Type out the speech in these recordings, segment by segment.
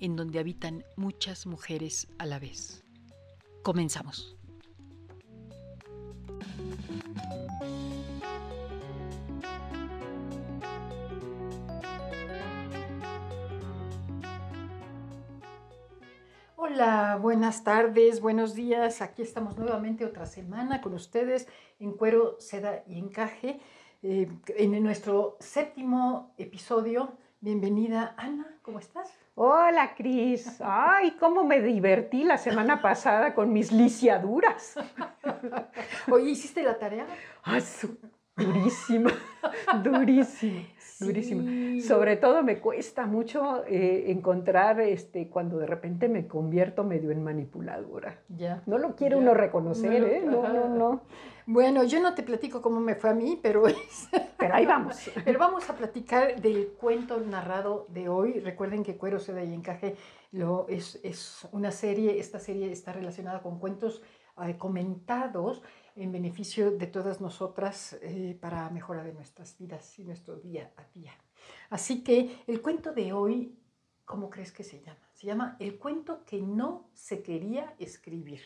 en donde habitan muchas mujeres a la vez. Comenzamos. Hola, buenas tardes, buenos días. Aquí estamos nuevamente otra semana con ustedes en Cuero, Seda y Encaje. Eh, en nuestro séptimo episodio. Bienvenida, Ana, ¿cómo estás? Hola, Cris. Ay, cómo me divertí la semana pasada con mis lisiaduras. Oye, ¿hiciste la tarea? Ah, durísima, durísima, durísima. Sobre todo me cuesta mucho eh, encontrar este, cuando de repente me convierto medio en manipuladora. Ya. No lo quiere uno reconocer, ¿eh? No, no, no. Bueno, yo no te platico cómo me fue a mí, pero Pero ahí vamos. Pero vamos a platicar del cuento narrado de hoy. Recuerden que Cuero, Seda y Encaje lo, es, es una serie, esta serie está relacionada con cuentos eh, comentados en beneficio de todas nosotras eh, para mejora de nuestras vidas y nuestro día a día. Así que el cuento de hoy, ¿cómo crees que se llama? Se llama El cuento que no se quería escribir.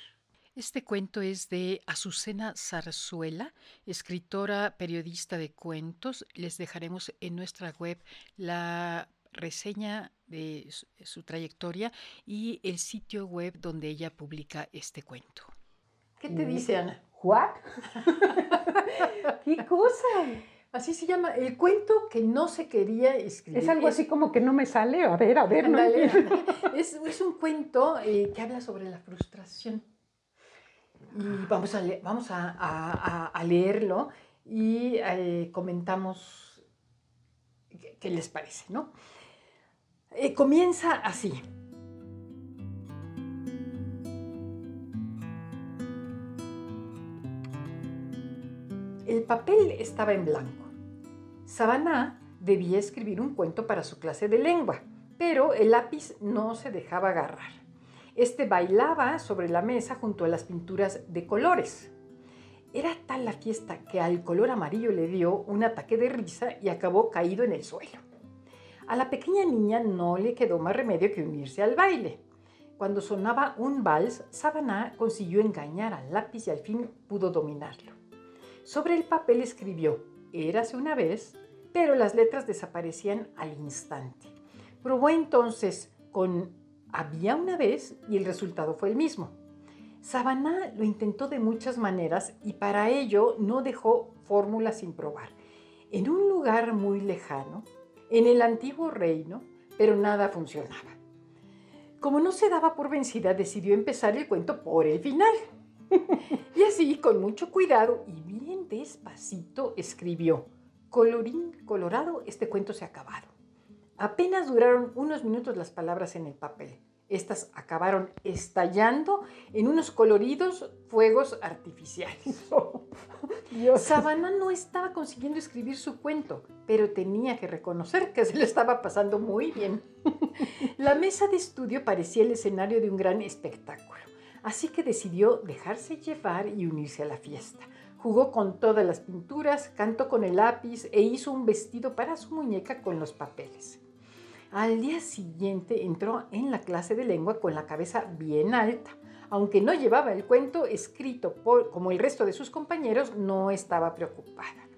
Este cuento es de Azucena Zarzuela, escritora, periodista de cuentos. Les dejaremos en nuestra web la reseña de su trayectoria y el sitio web donde ella publica este cuento. ¿Qué te dice Ana? ¿What? ¿Qué cosa? Así se llama, el cuento que no se quería escribir. Es algo así como que no me sale, a ver, a ver. no es, es, un cuento eh, que habla sobre la frustración. Y vamos a, vamos a, a, leerlo y eh, comentamos qué, les parece, ¿no? Eh, comienza así. El papel estaba en blanco. Sabana debía escribir un cuento para su clase de lengua, pero el lápiz no se dejaba agarrar. Este bailaba sobre la mesa junto a las pinturas de colores. Era tal la fiesta que al color amarillo le dio un ataque de risa y acabó caído en el suelo. A la pequeña niña no le quedó más remedio que unirse al baile. Cuando sonaba un vals, Sabana consiguió engañar al lápiz y al fin pudo dominarlo. Sobre el papel escribió, érase una vez, pero las letras desaparecían al instante. Probó entonces con había una vez y el resultado fue el mismo. Sabaná lo intentó de muchas maneras y para ello no dejó fórmulas sin probar. En un lugar muy lejano, en el antiguo reino, pero nada funcionaba. Como no se daba por vencida, decidió empezar el cuento por el final. y así, con mucho cuidado y bien despacito, escribió, colorín colorado, este cuento se ha acabado. Apenas duraron unos minutos las palabras en el papel. Estas acabaron estallando en unos coloridos fuegos artificiales. Sabana no estaba consiguiendo escribir su cuento, pero tenía que reconocer que se le estaba pasando muy bien. La mesa de estudio parecía el escenario de un gran espectáculo así que decidió dejarse llevar y unirse a la fiesta. Jugó con todas las pinturas, cantó con el lápiz e hizo un vestido para su muñeca con los papeles. Al día siguiente entró en la clase de lengua con la cabeza bien alta. Aunque no llevaba el cuento escrito como el resto de sus compañeros, no estaba preocupada.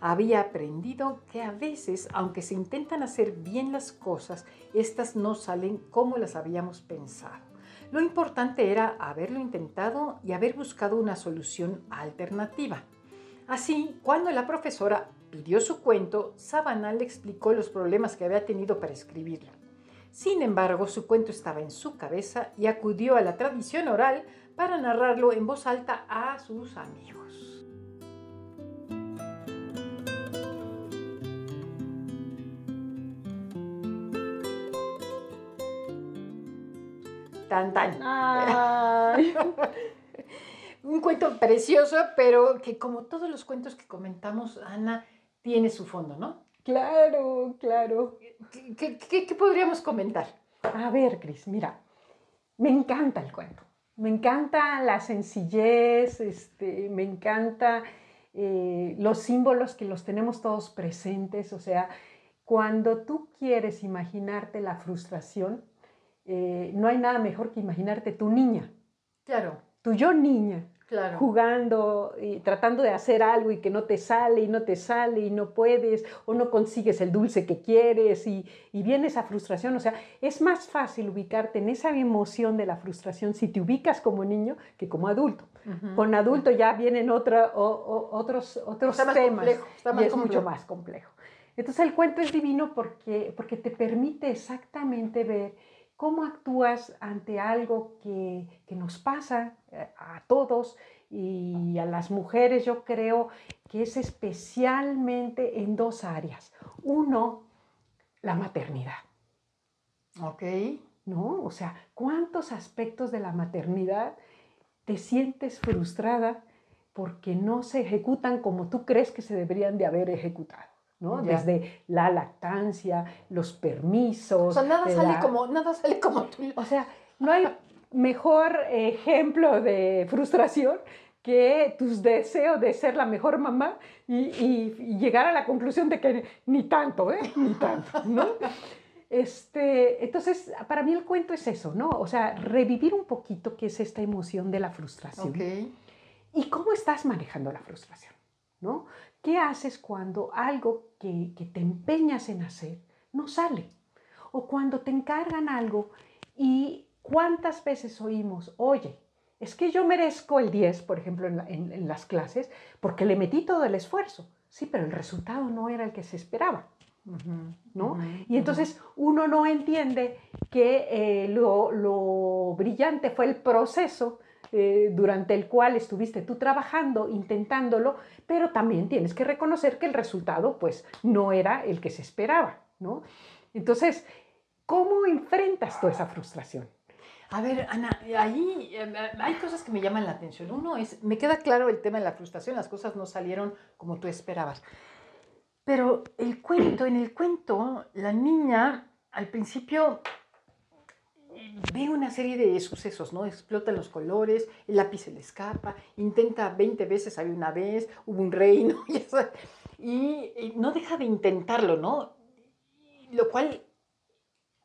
Había aprendido que a veces, aunque se intentan hacer bien las cosas, estas no salen como las habíamos pensado. Lo importante era haberlo intentado y haber buscado una solución alternativa. Así, cuando la profesora pidió su cuento, Sabana le explicó los problemas que había tenido para escribirlo. Sin embargo, su cuento estaba en su cabeza y acudió a la tradición oral para narrarlo en voz alta a sus amigos. Tan tan. Un cuento precioso, pero que como todos los cuentos que comentamos, Ana, tiene su fondo, ¿no? Claro, claro. ¿Qué, podríamos comentar? A ver, Cris, mira, me encanta el cuento. Me encanta la sencillez, este, me encanta eh, los símbolos que los tenemos todos presentes. O sea, cuando tú quieres imaginarte la frustración, eh, no hay nada mejor que imaginarte tu niña. Claro. Tu yo niña jugando y tratando de hacer algo y que no te sale y no te sale y no puedes o no consigues el dulce que quieres y, y viene esa frustración. O sea, es más fácil ubicarte en esa emoción de la frustración si te ubicas como niño que como adulto. Con adulto ya vienen otra, otros, otros temas y es mucho más complejo. Entonces el cuento es divino porque, porque te permite exactamente ver cómo actúas ante algo que, nos pasa eh, a todos y a las mujeres, yo creo que es especialmente en dos áreas. Uno, la maternidad. Ok. ¿No? O sea, ¿cuántos aspectos de la maternidad te sientes frustrada porque no se ejecutan como tú crees que se deberían de haber ejecutado? Desde la lactancia, los permisos. O sea, nada, sale, como, nada sale como tú. O sea, no hay mejor ejemplo de frustración que tus deseos de ser la mejor mamá y, llegar a la conclusión de que ni tanto, ¿eh? Ni tanto, ¿no? Este, entonces, para mí el cuento es eso, ¿no? O sea, revivir un poquito qué es esta emoción de la frustración. ¿Y cómo estás manejando la frustración? ¿No? ¿Qué haces cuando algo que, te empeñas en hacer no sale? O cuando te encargan algo y cuántas veces oímos, oye, es que yo merezco el 10, por ejemplo, en, las clases, porque le metí todo el esfuerzo. Sí, pero el resultado no era el que se esperaba. ¿no? y entonces uno no entiende que eh, lo, lo, brillante fue el proceso eh, durante el cual estuviste tú trabajando, intentándolo, pero también tienes que reconocer que el resultado pues no era el que se esperaba, ¿no? Entonces, ¿cómo enfrentas tú esa frustración? A ver, Ana, ahí eh, hay cosas que me llaman la atención. Uno es, me queda claro el tema de la frustración, las cosas no salieron como tú esperabas. Pero el cuento, en el cuento, la niña al principio ve una serie de sucesos, ¿no? Explotan los colores, el lápiz se le escapa, intenta 20 veces, hay una vez, hubo un reino, y, y, no deja de intentarlo, ¿no? Lo cual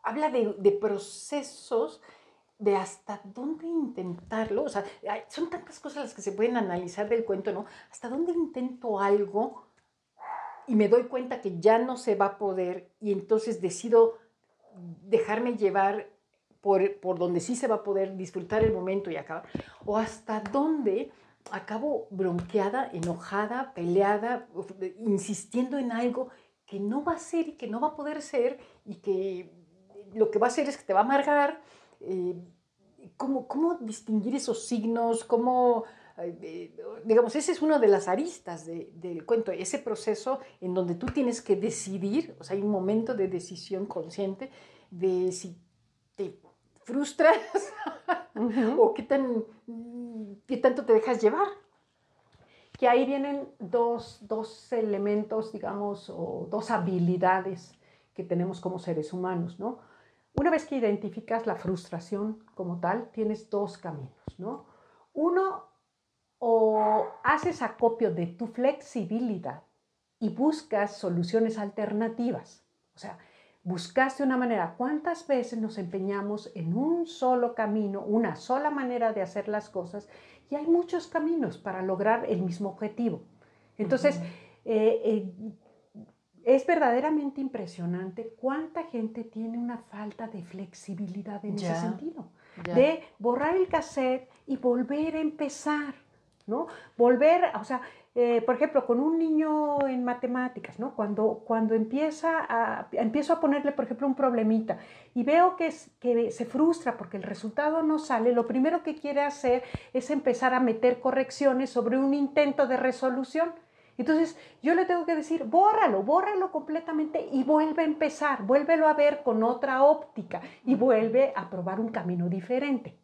habla de, de procesos de hasta dónde intentarlo, o sea, son tantas cosas las que se pueden analizar del cuento, ¿no? Hasta dónde intento algo y me doy cuenta que ya no se va a poder y entonces decido dejarme llevar por, donde sí se va a poder disfrutar el momento y acabar, o hasta dónde acabo bronqueada, enojada, peleada, insistiendo en algo que no va a ser y que no va a poder ser y que lo que va a hacer es que te va a amargar. Eh, ¿cómo, ¿cómo, distinguir esos signos? ¿Cómo, eh, digamos, ese es una de las aristas del cuento, ese proceso en donde tú tienes que decidir, o sea, hay un momento de decisión consciente de si te frustras o qué, tan, qué tanto te dejas llevar. Que ahí vienen dos, dos elementos, digamos, o dos habilidades que tenemos como seres humanos, ¿no? Una vez que identificas la frustración como tal, tienes dos caminos, ¿no? Uno, o haces acopio de tu flexibilidad y buscas soluciones alternativas. O sea, buscaste una manera. ¿Cuántas veces nos empeñamos en un solo camino, una sola manera de hacer las cosas? Y hay muchos caminos para lograr el mismo objetivo. Entonces, eh, eh, es verdaderamente impresionante cuánta gente tiene una falta de flexibilidad en ese sentido. de borrar el cassette y volver a empezar, ¿no? Volver, o sea, eh, por ejemplo, con un niño en matemáticas, ¿no? Cuando, cuando empieza a, empiezo a ponerle, por ejemplo, un problemita y veo que, que se frustra porque el resultado no sale, lo primero que quiere hacer es empezar a meter correcciones sobre un intento de resolución. Entonces yo le tengo que decir, bórralo, bórralo completamente y vuelve a empezar, vuélvelo a ver con otra óptica y vuelve a probar un camino diferente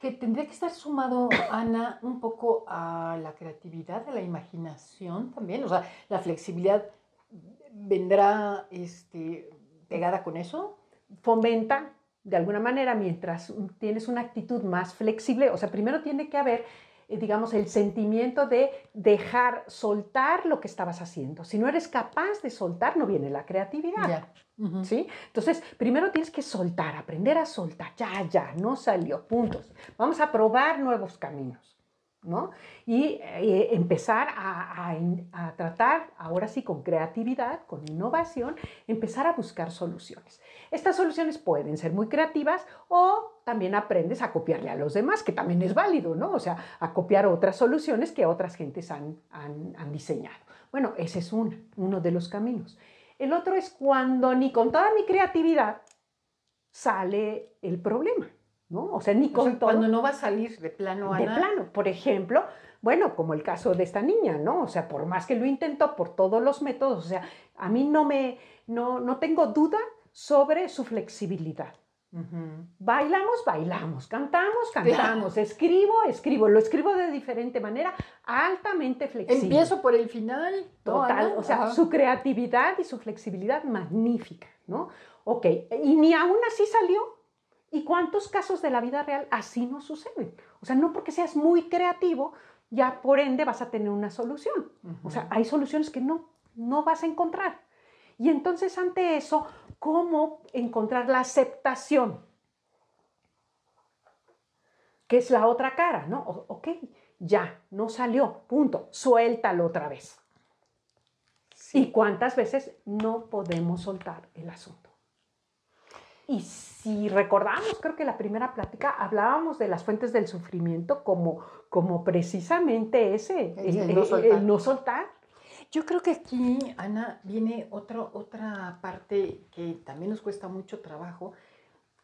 que tendría que estar sumado, Ana, un poco a la creatividad, a la imaginación también. O sea, la flexibilidad vendrá este, pegada con eso. Fomenta de alguna manera mientras tienes una actitud más flexible. O sea, primero tiene que haber digamos, el sentimiento de dejar soltar lo que estabas haciendo. Si no eres capaz de soltar, no viene la creatividad. ¿Sí? Entonces, primero tienes que soltar, aprender a soltar. Ya, ya, no salió, puntos. Vamos a probar nuevos caminos. ¿No? Y eh, empezar a, tratar, ahora sí, con creatividad, con innovación, empezar a buscar soluciones. Estas soluciones pueden ser muy creativas o también aprendes a copiarle a los demás, que también es válido, ¿no? O sea, a copiar otras soluciones que otras gentes han, han, diseñado. Bueno, ese es uno de los caminos. El otro es cuando ni con toda mi creatividad sale el problema. ¿No? O sea, ni con Cuando no va a salir de plano, Ana. De plano, por ejemplo, bueno, como el caso de esta niña, ¿no? O sea, por más que lo intentó por todos los métodos, o sea, a mí no me, no, no tengo duda sobre su flexibilidad. Bailamos, bailamos, cantamos, cantamos, escribo, escribo, lo escribo de diferente manera, altamente flexible. Empiezo por el final. Total, o sea, su creatividad y su flexibilidad magnífica, ¿no? Ok, y ni aún así salió ¿Y cuántos casos de la vida real así no suceden? O sea, no porque seas muy creativo, ya por ende vas a tener una solución. O sea, hay soluciones que no, no vas a encontrar. Y entonces ante eso, ¿cómo encontrar la aceptación? Que es la otra cara, ¿no? ok, ya, no salió, punto, suéltalo otra vez. ¿Y cuántas veces no podemos soltar el asunto? Y si recordamos, creo que la primera plática hablábamos de las fuentes del sufrimiento como, como precisamente ese, el, no soltar. Yo creo que aquí, Ana, viene otro, otra parte que también nos cuesta mucho trabajo,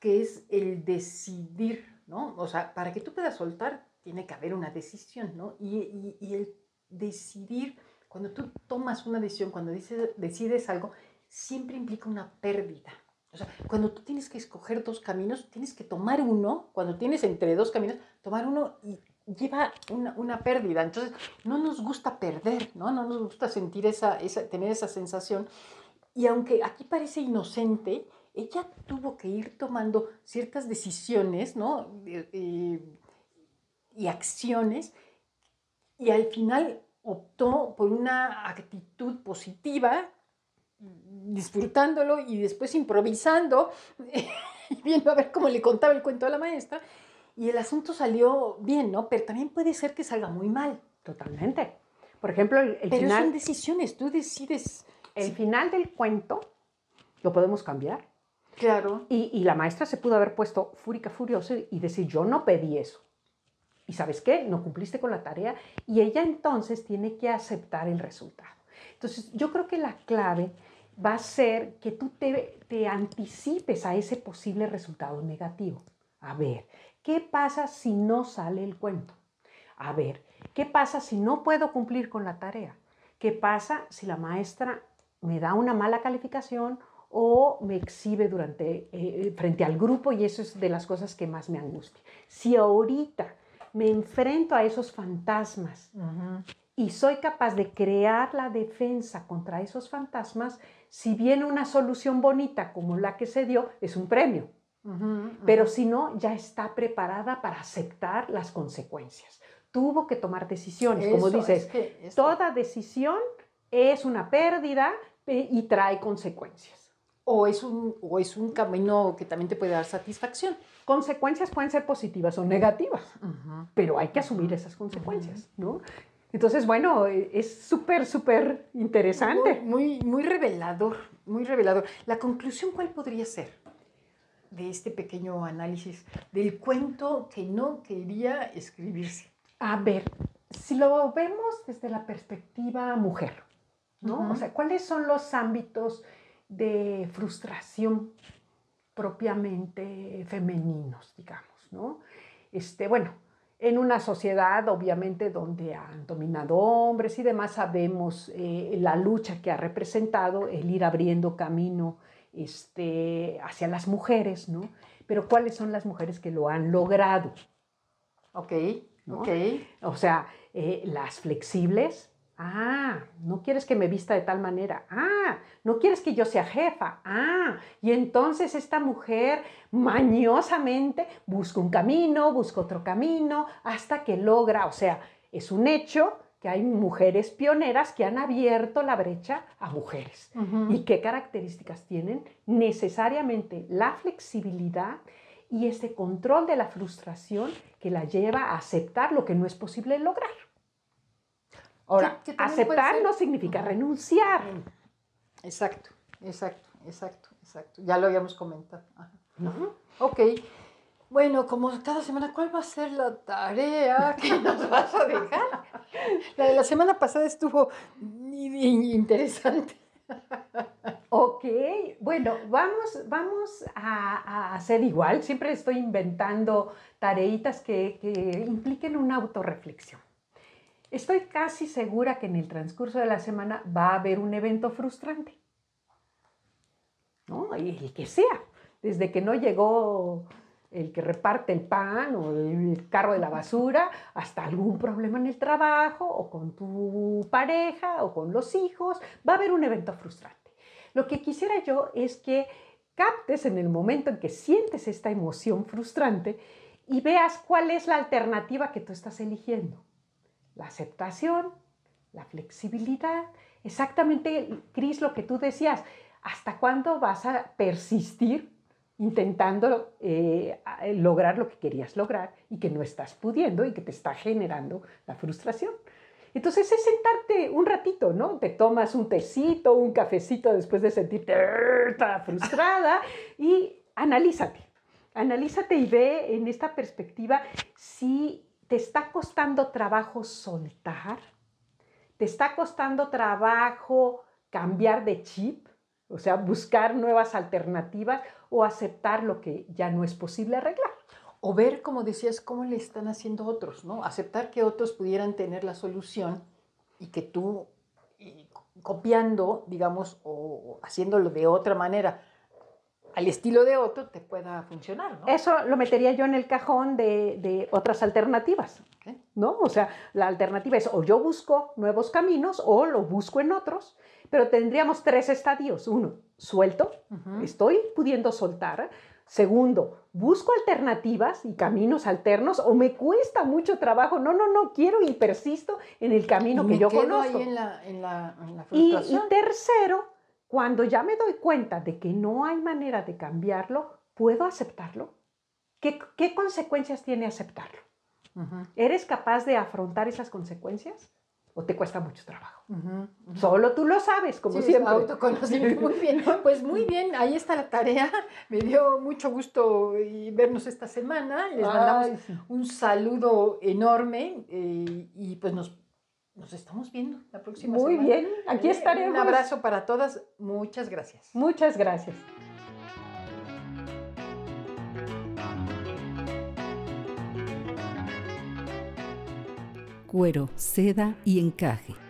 que es el decidir, ¿no? O sea, para que tú puedas soltar, tiene que haber una decisión, ¿no? Y, y, el decidir, cuando tú tomas una decisión, cuando decides algo, siempre implica una pérdida. O sea, cuando tú tienes que escoger dos caminos, tienes que tomar uno, cuando tienes entre dos caminos, tomar uno y lleva una, una pérdida. Entonces, no nos gusta perder, ¿no? No nos gusta sentir esa, esa, tener esa sensación. Y aunque aquí parece inocente, ella tuvo que ir tomando ciertas decisiones, ¿no? y acciones, y al final optó por una actitud positiva disfrutándolo y después improvisando y viendo a ver cómo le contaba el cuento a la maestra. Y el asunto salió bien, ¿no? Pero también puede ser que salga muy mal. Totalmente. Por ejemplo, el, Pero final... son decisiones, tú decides... El final del cuento lo podemos cambiar. Claro. Y, y, la maestra se pudo haber puesto fúrica, furiosa y decir, yo no pedí eso. ¿Y sabes qué? No cumpliste con la tarea. Y ella entonces tiene que aceptar el resultado. Entonces, yo creo que la clave va a ser que tú te, te anticipes a ese posible resultado negativo. A ver, ¿qué pasa si no sale el cuento? A ver, ¿qué pasa si no puedo cumplir con la tarea? ¿Qué pasa si la maestra me da una mala calificación o me exhibe durante, eh, frente al grupo y eso es de las cosas que más me angustia? Si ahorita me enfrento a esos fantasmas y soy capaz de crear la defensa contra esos fantasmas, si viene una solución bonita como la que se dio, es un premio. Pero si no, ya está preparada para aceptar las consecuencias. Tuvo que tomar decisiones, como dices, toda decisión es una pérdida y trae consecuencias. O es, un, o es un camino que también te puede dar satisfacción. Consecuencias pueden ser positivas o negativas, pero hay que asumir esas consecuencias, ¿no? Entonces, bueno, e, es súper, súper interesante. Muy, muy, revelador, muy revelador. ¿La conclusión cuál podría ser? de este pequeño análisis del cuento que no quería escribirse? A ver, si lo vemos desde la perspectiva mujer, ¿no? O sea, ¿cuáles son los ámbitos de frustración propiamente femeninos, digamos, ¿no? Este, bueno, en una sociedad obviamente donde han dominado hombres y demás, sabemos eh, la lucha que ha representado el ir abriendo camino este, hacia las mujeres, ¿no? Pero ¿cuáles son las mujeres que lo han logrado? Ok, ok. O sea, eh, las flexibles, Ah, no quieres que me vista de tal manera. Ah, no quieres que yo sea jefa. Ah, y entonces esta mujer mañosamente busca un camino, busca otro camino, hasta que logra, o sea, es un hecho que hay mujeres pioneras que han abierto la brecha a mujeres. ¿Y qué características tienen? Necesariamente la flexibilidad y ese control de la frustración que la lleva a aceptar lo que no es posible lograr. Ahora, aceptar no significa renunciar. Exacto, exacto, exacto, exacto. Ya lo habíamos comentado. Ok. Bueno, como cada semana, ¿cuál va a ser la tarea que nos vas a dejar? La de la semana pasada estuvo interesante. Ok, bueno, vamos, vamos a, hacer igual. Siempre estoy inventando tareitas que, que impliquen una autorreflexión. Estoy casi segura que en el transcurso de la semana va a haber un evento frustrante. ¿No? El que sea, desde que no llegó el que reparte el pan o el carro de la basura, hasta algún problema en el trabajo o con tu pareja o con los hijos, va a haber un evento frustrante. Lo que quisiera yo es que captes en el momento en que sientes esta emoción frustrante y veas cuál es la alternativa que tú estás eligiendo la aceptación, la flexibilidad. Exactamente, Cris, lo que tú decías, ¿hasta cuándo vas a persistir intentando eh, lograr lo que querías lograr y que no estás pudiendo y que te está generando la frustración? Entonces es sentarte un ratito, ¿no? Te tomas un tecito, un cafecito después de sentirte frustrada y analízate. Analízate y ve en esta perspectiva si ¿Te está costando trabajo soltar? ¿Te está costando trabajo cambiar de chip? O sea, buscar nuevas alternativas o aceptar lo que ya no es posible arreglar. O ver, como decías, cómo le están haciendo otros, ¿no? Aceptar que otros pudieran tener la solución y que tú, copiando, digamos, o haciéndolo de otra manera, al estilo de otro te pueda funcionar, ¿no? Eso lo metería yo en el cajón de, otras alternativas, ¿no? O sea, la alternativa es o yo busco nuevos caminos o lo busco en otros, pero tendríamos tres estadios. Uno, suelto, estoy pudiendo soltar. Segundo, busco alternativas y caminos alternos o me cuesta mucho trabajo. No, no, no, quiero y persisto en el camino que yo conozco. Ahí en la, en la, y tercero, cuando ya me doy cuenta de que no hay manera de cambiarlo, ¿puedo aceptarlo? ¿Qué, consecuencias tiene aceptarlo? ¿Eres capaz de afrontar esas consecuencias? ¿O te cuesta mucho trabajo? Solo tú lo sabes, como siempre. Autoconocimiento. Muy bien. Pues muy bien, ahí está la tarea. Me dio mucho gusto vernos esta semana. Les mandamos un saludo enorme eh, y pues nos nos estamos viendo la próxima Muy bien, aquí eh, estaremos. Un abrazo para todas. Muchas gracias. Muchas gracias. Cuero, seda y encaje